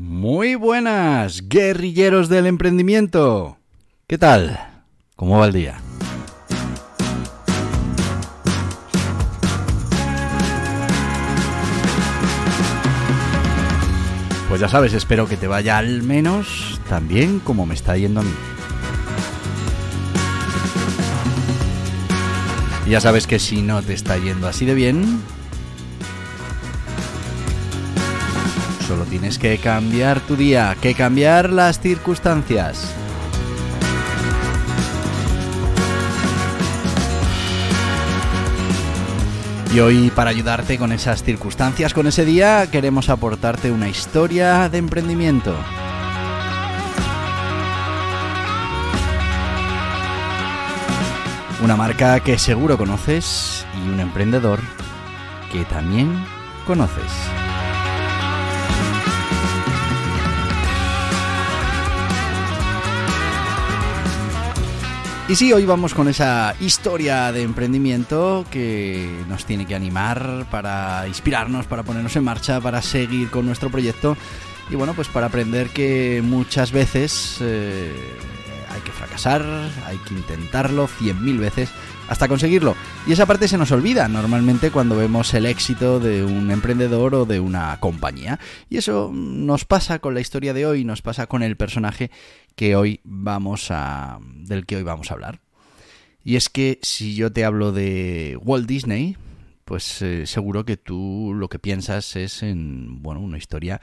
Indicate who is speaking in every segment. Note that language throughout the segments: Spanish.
Speaker 1: Muy buenas, guerrilleros del emprendimiento. ¿Qué tal? ¿Cómo va el día? Pues ya sabes, espero que te vaya al menos tan bien como me está yendo a mí. Y ya sabes que si no te está yendo así de bien, tienes que cambiar tu día, que cambiar las circunstancias. Y hoy para ayudarte con esas circunstancias, con ese día, queremos aportarte una historia de emprendimiento. Una marca que seguro conoces y un emprendedor que también conoces. Y sí, hoy vamos con esa historia de emprendimiento que nos tiene que animar para inspirarnos, para ponernos en marcha, para seguir con nuestro proyecto. Y bueno, pues para aprender que muchas veces eh, hay que fracasar, hay que intentarlo cien mil veces hasta conseguirlo. Y esa parte se nos olvida normalmente cuando vemos el éxito de un emprendedor o de una compañía. Y eso nos pasa con la historia de hoy, nos pasa con el personaje que hoy vamos a del que hoy vamos a hablar. Y es que si yo te hablo de Walt Disney, pues eh, seguro que tú lo que piensas es en bueno, una historia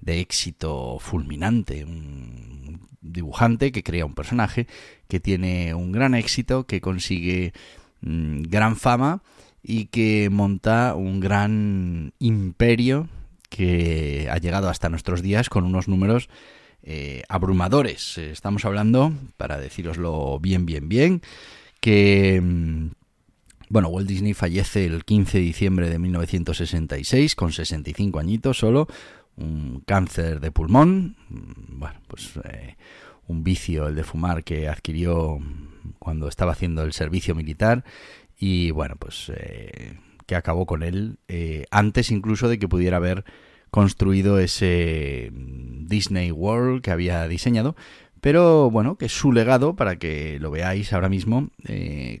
Speaker 1: de éxito fulminante, un dibujante que crea un personaje que tiene un gran éxito, que consigue mm, gran fama y que monta un gran imperio que ha llegado hasta nuestros días con unos números eh, abrumadores. Estamos hablando, para deciroslo bien, bien, bien, que... Mm, bueno, Walt Disney fallece el 15 de diciembre de 1966 con 65 añitos solo, un cáncer de pulmón, bueno, pues eh, un vicio, el de fumar, que adquirió cuando estaba haciendo el servicio militar y bueno, pues eh, que acabó con él eh, antes incluso de que pudiera haber construido ese Disney World que había diseñado. Pero bueno, que su legado, para que lo veáis ahora mismo,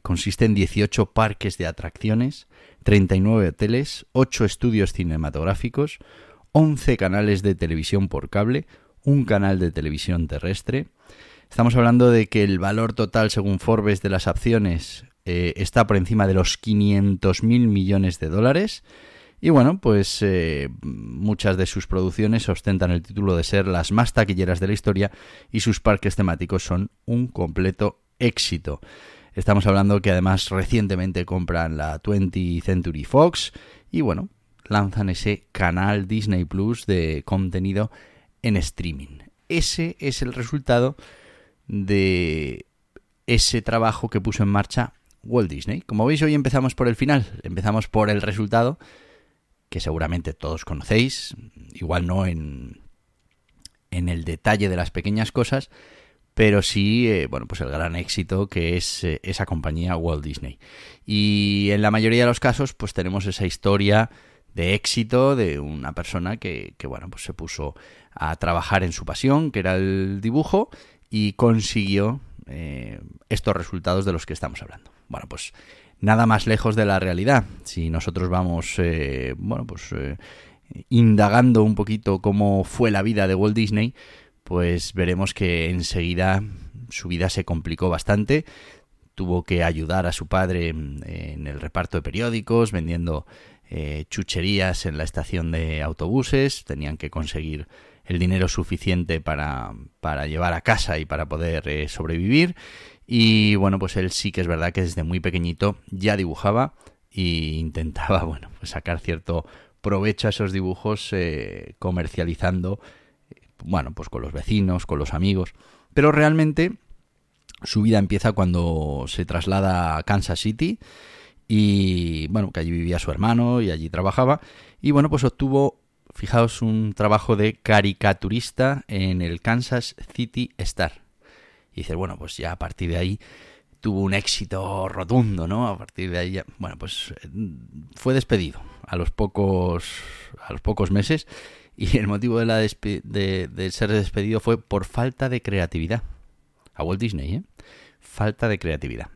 Speaker 1: consiste en 18 parques de atracciones, 39 hoteles, 8 estudios cinematográficos, 11 canales de televisión por cable, un canal de televisión terrestre. Estamos hablando de que el valor total, según Forbes, de las acciones eh, está por encima de los 500 mil millones de dólares. Y bueno, pues eh, muchas de sus producciones ostentan el título de ser las más taquilleras de la historia y sus parques temáticos son un completo éxito. Estamos hablando que además recientemente compran la 20th Century Fox y bueno, lanzan ese canal Disney Plus de contenido en streaming. Ese es el resultado de ese trabajo que puso en marcha Walt Disney. Como veis, hoy empezamos por el final, empezamos por el resultado que seguramente todos conocéis, igual no en, en el detalle de las pequeñas cosas, pero sí, eh, bueno, pues el gran éxito que es eh, esa compañía Walt Disney. Y en la mayoría de los casos, pues tenemos esa historia de éxito de una persona que, bueno, pues se puso a trabajar en su pasión, que era el dibujo, y consiguió eh, estos resultados de los que estamos hablando. Bueno, pues nada más lejos de la realidad. Si nosotros vamos, eh, bueno, pues eh, indagando un poquito cómo fue la vida de Walt Disney, pues veremos que enseguida su vida se complicó bastante. Tuvo que ayudar a su padre en el reparto de periódicos, vendiendo eh, chucherías en la estación de autobuses, tenían que conseguir el dinero suficiente para, para llevar a casa y para poder eh, sobrevivir. Y bueno, pues él sí que es verdad que desde muy pequeñito ya dibujaba, y intentaba, bueno, pues sacar cierto provecho a esos dibujos eh, comercializando, bueno, pues con los vecinos, con los amigos. Pero realmente su vida empieza cuando se traslada a Kansas City y, bueno, que allí vivía su hermano y allí trabajaba. Y, bueno, pues obtuvo, fijaos, un trabajo de caricaturista en el Kansas City Star. Y dice, bueno, pues ya a partir de ahí tuvo un éxito rotundo, ¿no? A partir de ahí, bueno, pues eh, fue despedido a los pocos, a los pocos meses y el motivo de, la de, ser despedido fue por falta de creatividad. A Walt Disney, ¿eh? Falta de creatividad.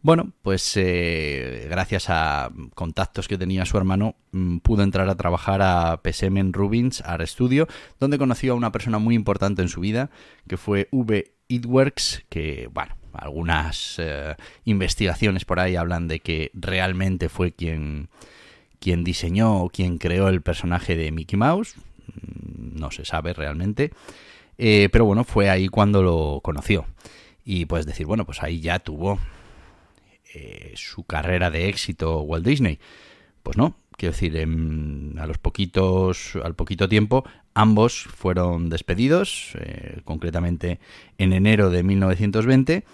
Speaker 1: Bueno, pues eh, gracias a contactos que tenía su hermano, mm, pudo entrar a trabajar a PSM Rubins Art Studio, donde conoció a una persona muy importante en su vida, que fue V. Itworks, que, bueno, algunas eh, investigaciones por ahí hablan de que realmente fue quien, quien diseñó o quien creó el personaje de Mickey Mouse. Mm, no se sabe realmente. Eh, pero bueno, fue ahí cuando lo conoció. Y puedes decir, bueno, pues ahí ya tuvo eh, su carrera de éxito Walt Disney. Pues no, quiero decir, a los poquitos, al poquito tiempo, ambos fueron despedidos, eh, concretamente en enero de 1920.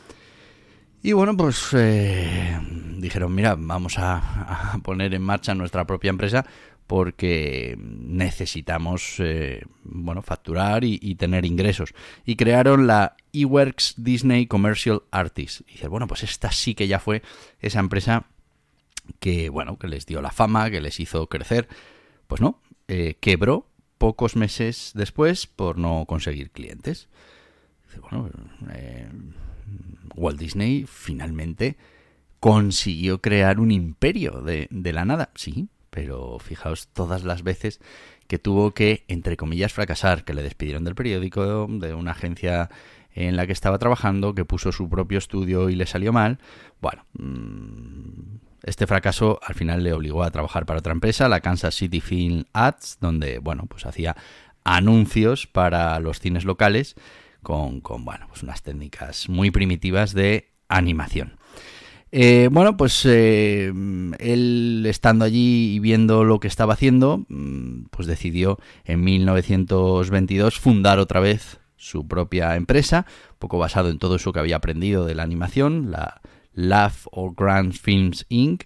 Speaker 1: Y bueno, pues eh, dijeron, mira, vamos a, poner en marcha nuestra propia empresa porque necesitamos eh, bueno facturar y, tener ingresos. Y crearon la eWorks Disney Commercial Artists y dices bueno pues esta sí que ya fue esa empresa que bueno que les dio la fama que les hizo crecer. Pues no eh, quebró pocos meses después por no conseguir clientes. Bueno eh, Walt Disney finalmente consiguió crear un imperio de, de la nada. Sí pero fijaos todas las veces que tuvo que, entre comillas, fracasar, que le despidieron del periódico, de una agencia en la que estaba trabajando, que puso su propio estudio y le salió mal. Bueno, mm, este fracaso al final le obligó a trabajar para otra empresa, la Kansas City Film Ads, donde, bueno, pues hacía anuncios para los cines locales con, con bueno, pues unas técnicas muy primitivas de animación. Eh, bueno, pues eh, él estando allí y viendo lo que estaba haciendo, mm, pues decidió en 1922 fundar otra vez su propia empresa, un poco basado en todo eso que había aprendido de la animación, la Laugh or Grand Films Inc.,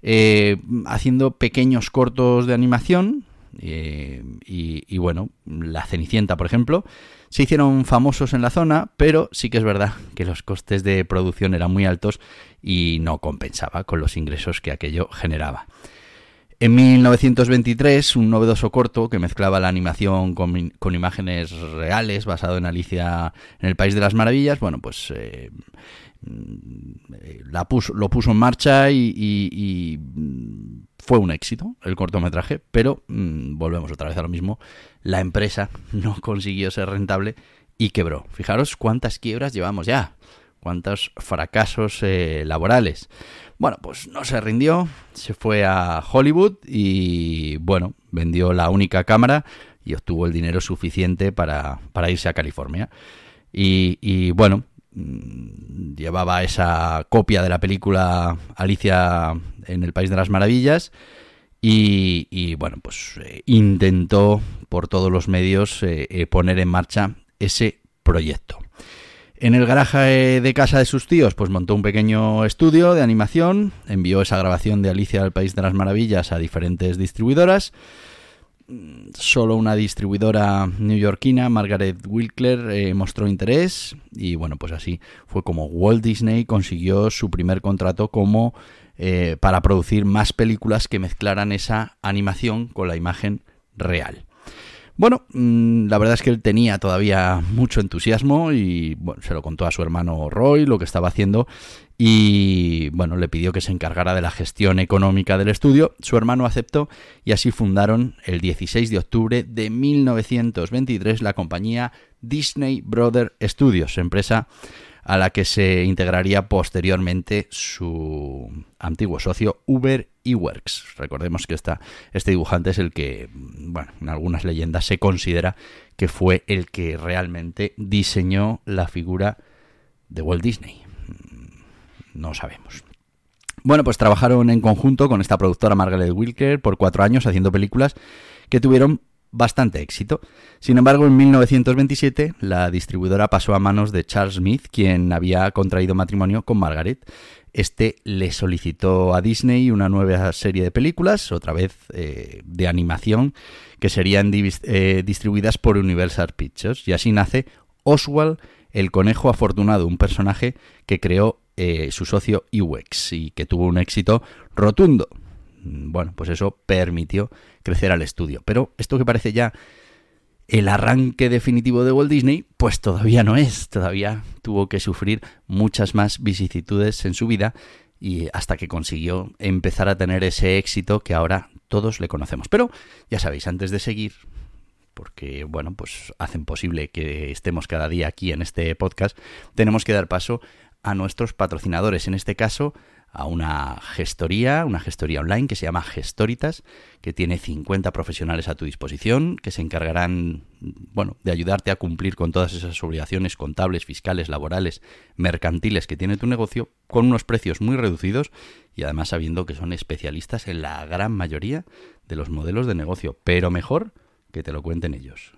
Speaker 1: eh, haciendo pequeños cortos de animación, y, bueno, La Cenicienta, por ejemplo, se hicieron famosos en la zona, pero sí que es verdad que los costes de producción eran muy altos y no compensaba con los ingresos que aquello generaba. En 1923, un novedoso corto que mezclaba la animación con, imágenes reales, basado en Alicia en el País de las Maravillas, bueno, pues eh, puso, lo puso en marcha y, fue un éxito el cortometraje, pero mm, volvemos otra vez a lo mismo, la empresa no consiguió ser rentable y quebró. Fijaros cuántas quiebras llevamos ya cuántos fracasos eh, laborales. Bueno, pues no se rindió, se fue a Hollywood y bueno, vendió la única cámara y obtuvo el dinero suficiente para, irse a California. Y, bueno, mm, llevaba esa copia de la película Alicia en el País de las Maravillas y, bueno, pues eh, intentó por todos los medios eh, poner en marcha ese proyecto. En el garaje de casa de sus tíos, pues montó un pequeño estudio de animación, envió esa grabación de Alicia al País de las Maravillas a diferentes distribuidoras. Solo una distribuidora neoyorquina, Margaret Wilkler, eh, mostró interés y bueno, pues así fue como Walt Disney consiguió su primer contrato como eh, para producir más películas que mezclaran esa animación con la imagen real. Bueno, mm, la verdad es que él tenía todavía mucho entusiasmo y bueno, se lo contó a su hermano Roy lo que estaba haciendo y bueno, le pidió que se encargara de la gestión económica del estudio. Su hermano aceptó y así fundaron el 16 de octubre de 1923 la compañía Disney Brother Studios, empresa a la que se integraría posteriormente su antiguo socio Uber Works. Recordemos que esta, este dibujante es el que, bueno, en algunas leyendas se considera que fue el que realmente diseñó la figura de Walt Disney. No sabemos. Bueno, pues trabajaron en conjunto con esta productora Margaret Wilker por cuatro años haciendo películas que tuvieron bastante éxito. Sin embargo, en 1927 la distribuidora pasó a manos de Charles Smith, quien había contraído matrimonio con Margaret. Este le solicitó a Disney una nueva serie de películas, otra vez eh, de animación, que serían eh, distribuidas por Universal Pictures. Y así nace Oswald el Conejo Afortunado, un personaje que creó eh, su socio Iwex y que tuvo un éxito rotundo. Bueno, pues eso permitió crecer al estudio. Pero esto que parece ya el arranque definitivo de Walt Disney, pues todavía no es, todavía tuvo que sufrir muchas más vicisitudes en su vida y hasta que consiguió empezar a tener ese éxito que ahora todos le conocemos. Pero ya sabéis, antes de seguir, porque bueno, pues hacen posible que estemos cada día aquí en este podcast, tenemos que dar paso a nuestros patrocinadores, en este caso a una gestoría, una gestoría online que se llama Gestoritas, que tiene 50 profesionales a tu disposición, que se encargarán, bueno, de ayudarte a cumplir con todas esas obligaciones contables, fiscales, laborales, mercantiles que tiene tu negocio, con unos precios muy reducidos y además sabiendo que son especialistas en la gran mayoría de los modelos de negocio, pero mejor que te lo cuenten ellos.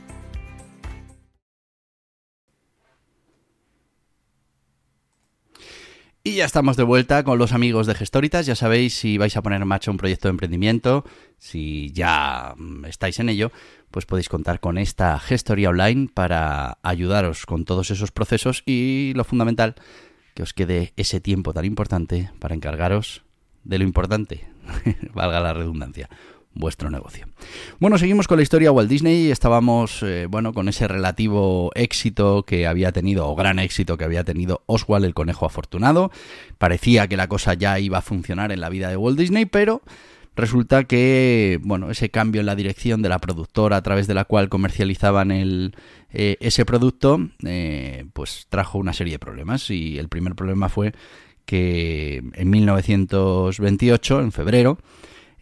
Speaker 1: Y ya estamos de vuelta con los amigos de Gestoritas. Ya sabéis si vais a poner en marcha un proyecto de emprendimiento, si ya mm, estáis en ello, pues podéis contar con esta gestoría online para ayudaros con todos esos procesos y lo fundamental, que os quede ese tiempo tan importante para encargaros de lo importante, valga la redundancia, vuestro negocio. Bueno, seguimos con la historia Walt Disney. Estábamos, eh, bueno, con ese relativo éxito que había tenido, o gran éxito que había tenido Oswald el conejo afortunado. Parecía que la cosa ya iba a funcionar en la vida de Walt Disney, pero resulta que, bueno, ese cambio en la dirección de la productora a través de la cual comercializaban el, eh, ese producto, eh, pues trajo una serie de problemas. Y el primer problema fue que en 1928, en febrero,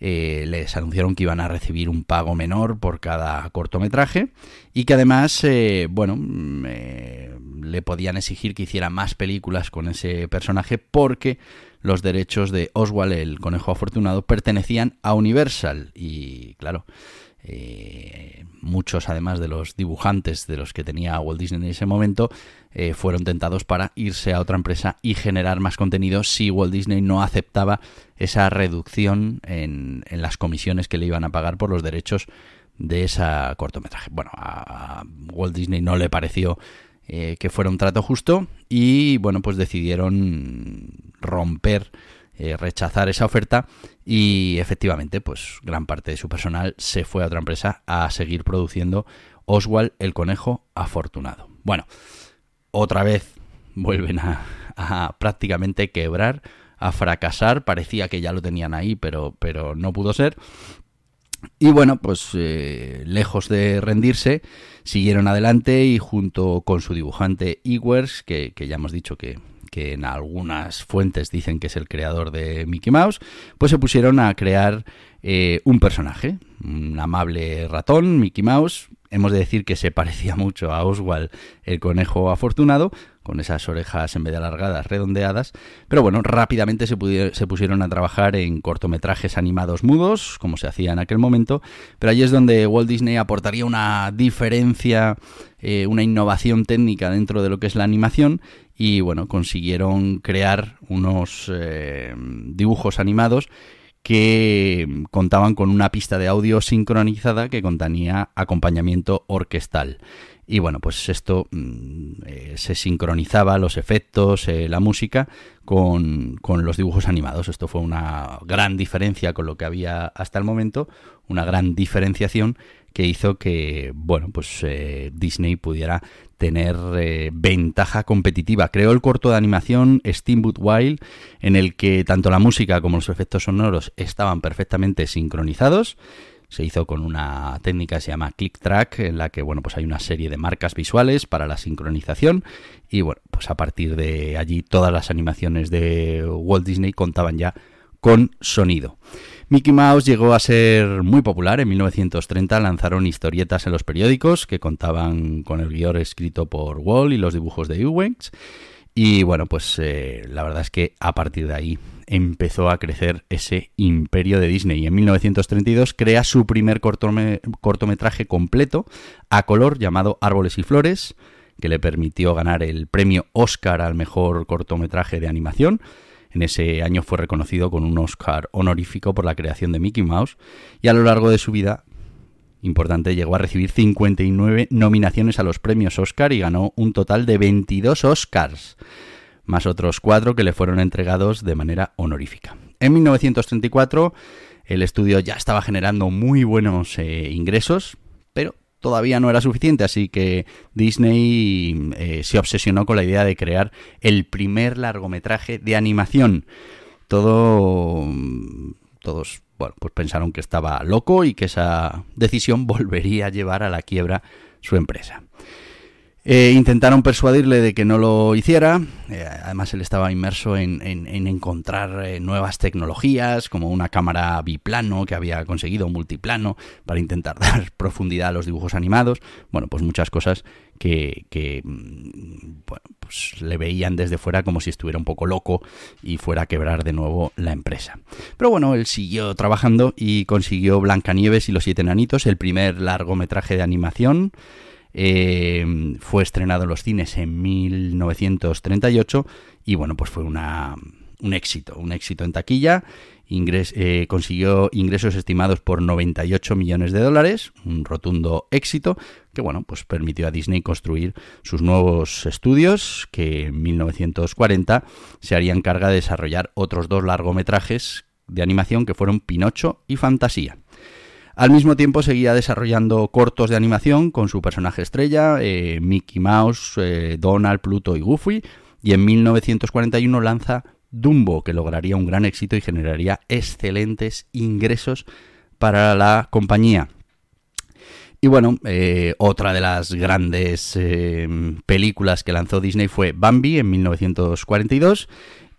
Speaker 1: eh, les anunciaron que iban a recibir un pago menor por cada cortometraje y que además, eh, bueno, mm, eh, le podían exigir que hiciera más películas con ese personaje porque los derechos de Oswald el conejo afortunado pertenecían a Universal. Y claro, eh, muchos, además de los dibujantes de los que tenía Walt Disney en ese momento, eh, fueron tentados para irse a otra empresa y generar más contenido si Walt Disney no aceptaba esa reducción en, las comisiones que le iban a pagar por los derechos de esa cortometraje. Bueno, a Walt Disney no le pareció eh, que fuera un trato justo y bueno, pues decidieron romper eh, rechazar esa oferta y efectivamente pues gran parte de su personal se fue a otra empresa a seguir produciendo Oswald el conejo afortunado. Bueno, otra vez vuelven a, prácticamente quebrar, a fracasar, parecía que ya lo tenían ahí pero, pero no pudo ser. Y bueno, pues eh, lejos de rendirse, siguieron adelante y junto con su dibujante Ewers, que, que ya hemos dicho que, que en algunas fuentes dicen que es el creador de Mickey Mouse, pues se pusieron a crear eh, un personaje, un amable ratón, Mickey Mouse. Hemos de decir que se parecía mucho a Oswald el conejo afortunado, con esas orejas en vez de alargadas, redondeadas. Pero bueno, rápidamente se, pusieron a trabajar en cortometrajes animados mudos, como se hacía en aquel momento. Pero allí es donde Walt Disney aportaría una diferencia, eh, una innovación técnica dentro de lo que es la animación y bueno, consiguieron crear unos eh, dibujos animados que contaban con una pista de audio sincronizada que contenía acompañamiento orquestal. Y bueno, pues esto mm, eh, se sincronizaba los efectos, eh, la música con, con, los dibujos animados. Esto fue una gran diferencia con lo que había hasta el momento, una gran diferenciación que hizo que, bueno, pues eh, Disney pudiera tener ventaja competitiva. Creó el corto de animación Steamboat Wild, en el que tanto la música como los efectos sonoros estaban perfectamente sincronizados se hizo con una técnica que se llama Click Track, en la que bueno, pues hay una serie de marcas visuales para la sincronización y bueno, pues a partir de allí todas las animaciones de Walt Disney contaban ya con sonido. Mickey Mouse llegó a ser muy popular. En 1930 lanzaron historietas en los periódicos que contaban con el guion escrito por Walt y los dibujos de Ewings. Y bueno, pues eh, la verdad es que a partir de ahí empezó a crecer ese imperio de Disney. Y en 1932 crea su primer cortometraje completo a color llamado Árboles y Flores, que le permitió ganar el premio Oscar al mejor cortometraje de animación. En ese año fue reconocido con un Oscar honorífico por la creación de Mickey Mouse y a lo largo de su vida, importante, llegó a recibir 59 nominaciones a los premios Oscar y ganó un total de 22 Oscars más otros cuatro que le fueron entregados de manera honorífica. En 1934 el estudio ya estaba generando muy buenos eh, ingresos, pero todavía no era suficiente, así que Disney eh, se obsesionó con la idea de crear el primer largometraje de animación. Todo, todos bueno, pues pensaron que estaba loco y que esa decisión volvería a llevar a la quiebra su empresa. Eh, intentaron persuadirle de que no lo hiciera. Eh, además, él estaba inmerso en, encontrar eh, nuevas tecnologías, como una cámara biplano que había conseguido, multiplano, para intentar dar profundidad a los dibujos animados. Bueno, pues muchas cosas que, mm, pues le veían desde fuera como si estuviera un poco loco y fuera a quebrar de nuevo la empresa. Pero bueno, él siguió trabajando y consiguió Blancanieves y los Siete Enanitos, el primer largometraje de animación. Eh, fue estrenado en los cines en 1938 y bueno, pues fue un éxito, un éxito en taquilla. Eh, consiguió ingresos estimados por 98 millones de dólares, un rotundo éxito que bueno, pues permitió a Disney construir sus nuevos estudios que en 1940 se harían carga de desarrollar otros dos largometrajes de animación que fueron Pinocho y Fantasía. Al mismo tiempo seguía desarrollando cortos de animación con su personaje estrella, eh, Mickey Mouse, eh, Donald, Pluto y Goofy, y en 1941 lanza Dumbo, que lograría un gran éxito y generaría excelentes ingresos para la compañía. Y bueno, eh, otra de las grandes películas que lanzó Disney fue Bambi en 1942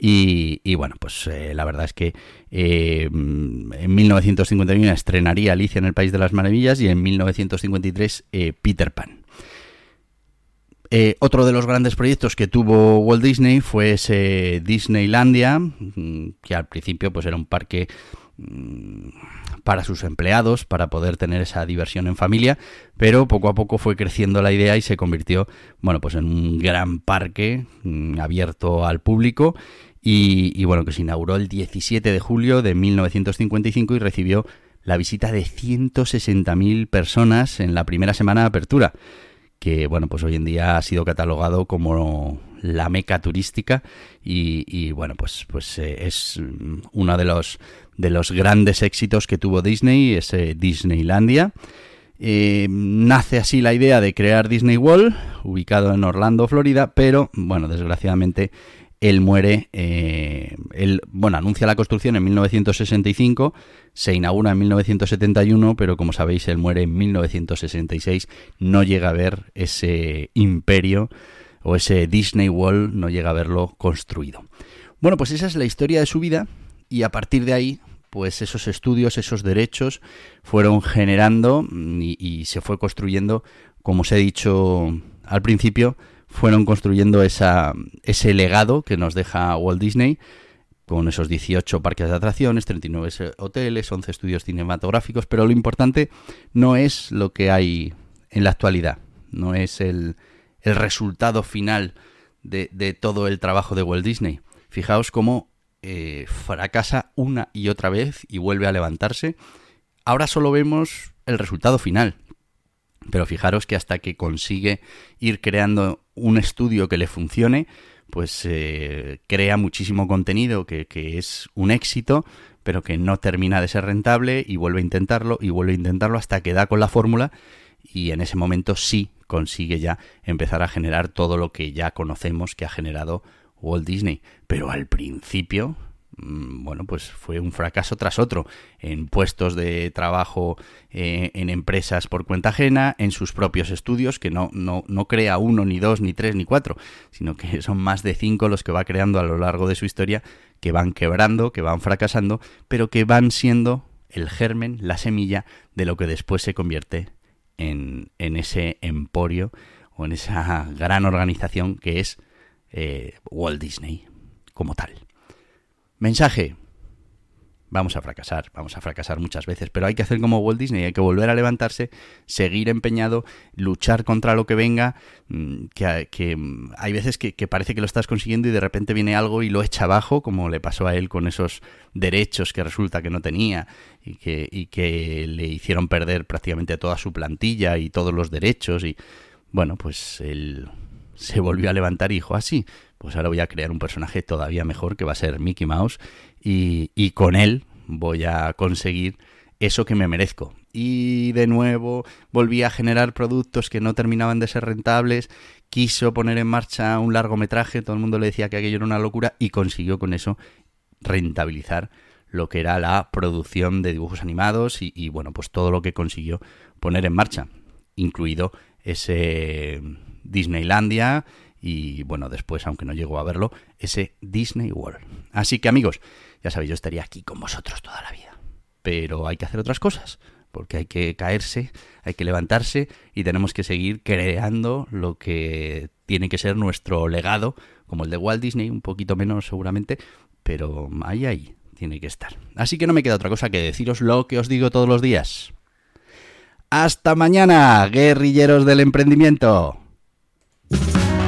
Speaker 1: y, bueno, pues eh, la verdad es que eh, en 1951 estrenaría Alicia en el País de las Maravillas y en 1953 eh, Peter Pan. otro de los grandes proyectos que tuvo Walt Disney fue ese Disneylandia, mm, que al principio pues era un parque mm, para sus empleados, para poder tener esa diversión en familia, pero poco a poco fue creciendo la idea y se convirtió, bueno, pues en un gran parque mm, abierto al público y, bueno, que se inauguró el 17 de julio de 1955 y recibió la visita de 160.000 personas en la primera semana de apertura, que bueno, pues hoy en día ha sido catalogado como la meca turística y, bueno, pues, pues eh, es uno de los, de los grandes éxitos que tuvo Disney, ese Disneylandia. Eh, nace así la idea de crear Disney World, ubicado en Orlando, Florida, pero bueno, desgraciadamente él muere, eh, él, bueno, anuncia la construcción en 1965, se inaugura en 1971, pero como sabéis, él muere en 1966, no llega a ver ese imperio o ese Disney World, no llega a verlo construido. Bueno, pues esa es la historia de su vida y a partir de ahí, pues esos estudios, esos derechos fueron generando y, y se fue construyendo, como os he dicho al principio, fueron construyendo esa, ese legado que nos deja Walt Disney con esos 18 parques de atracciones, 39 hoteles, 11 estudios cinematográficos, pero lo importante no es lo que hay en la actualidad, no es el, resultado final de, de, todo el trabajo de Walt Disney. Fijaos cómo eh, fracasa una y otra vez y vuelve a levantarse. Ahora solo vemos el resultado final, Pero fijaros que hasta que consigue ir creando un estudio que le funcione, pues eh, crea muchísimo contenido que, que es un éxito, pero que no termina de ser rentable y vuelve a intentarlo y vuelve a intentarlo hasta que da con la fórmula y en ese momento sí consigue ya empezar a generar todo lo que ya conocemos que ha generado Walt Disney. Pero al principio, bueno, pues fue un fracaso tras otro, en puestos de trabajo eh, en empresas por cuenta ajena, en sus propios estudios, que no, no, no crea uno, ni dos, ni tres, ni cuatro, sino que son más de cinco los que va creando a lo largo de su historia, que van quebrando, que van fracasando, pero que van siendo el germen, la semilla de lo que después se convierte en, en ese emporio o en esa gran organización que es eh, Walt Disney como tal. Mensaje. Vamos a fracasar, vamos a fracasar muchas veces, pero hay que hacer como Walt Disney, hay que volver a levantarse, seguir empeñado, luchar contra lo que venga, mm, que, mm, hay veces que, parece que lo estás consiguiendo y de repente viene algo y lo echa abajo, como le pasó a él con esos derechos que resulta que no tenía y que, y que le hicieron perder prácticamente toda su plantilla y todos los derechos y bueno, pues él se volvió a levantar y dijo, así, ah, pues ahora voy a crear un personaje todavía mejor que va a ser Mickey Mouse y, y con él voy a conseguir eso que me merezco. Y de nuevo volví a generar productos que no terminaban de ser rentables, quiso poner en marcha un largometraje, todo el mundo le decía que aquello era una locura y consiguió con eso rentabilizar lo que era la producción de dibujos animados y, y bueno, pues todo lo que consiguió poner en marcha, incluido ese Disneylandia y bueno, después, aunque no llegó a verlo, ese Disney World. Así que amigos, ya sabéis, yo estaría aquí con vosotros toda la vida. Pero hay que hacer otras cosas, porque hay que caerse, hay que levantarse y tenemos que seguir creando lo que tiene que ser nuestro legado, como el de Walt Disney, un poquito menos seguramente, pero ahí, ahí tiene que estar. Así que no me queda otra cosa que deciros lo que os digo todos los días. Hasta mañana, guerrilleros del emprendimiento.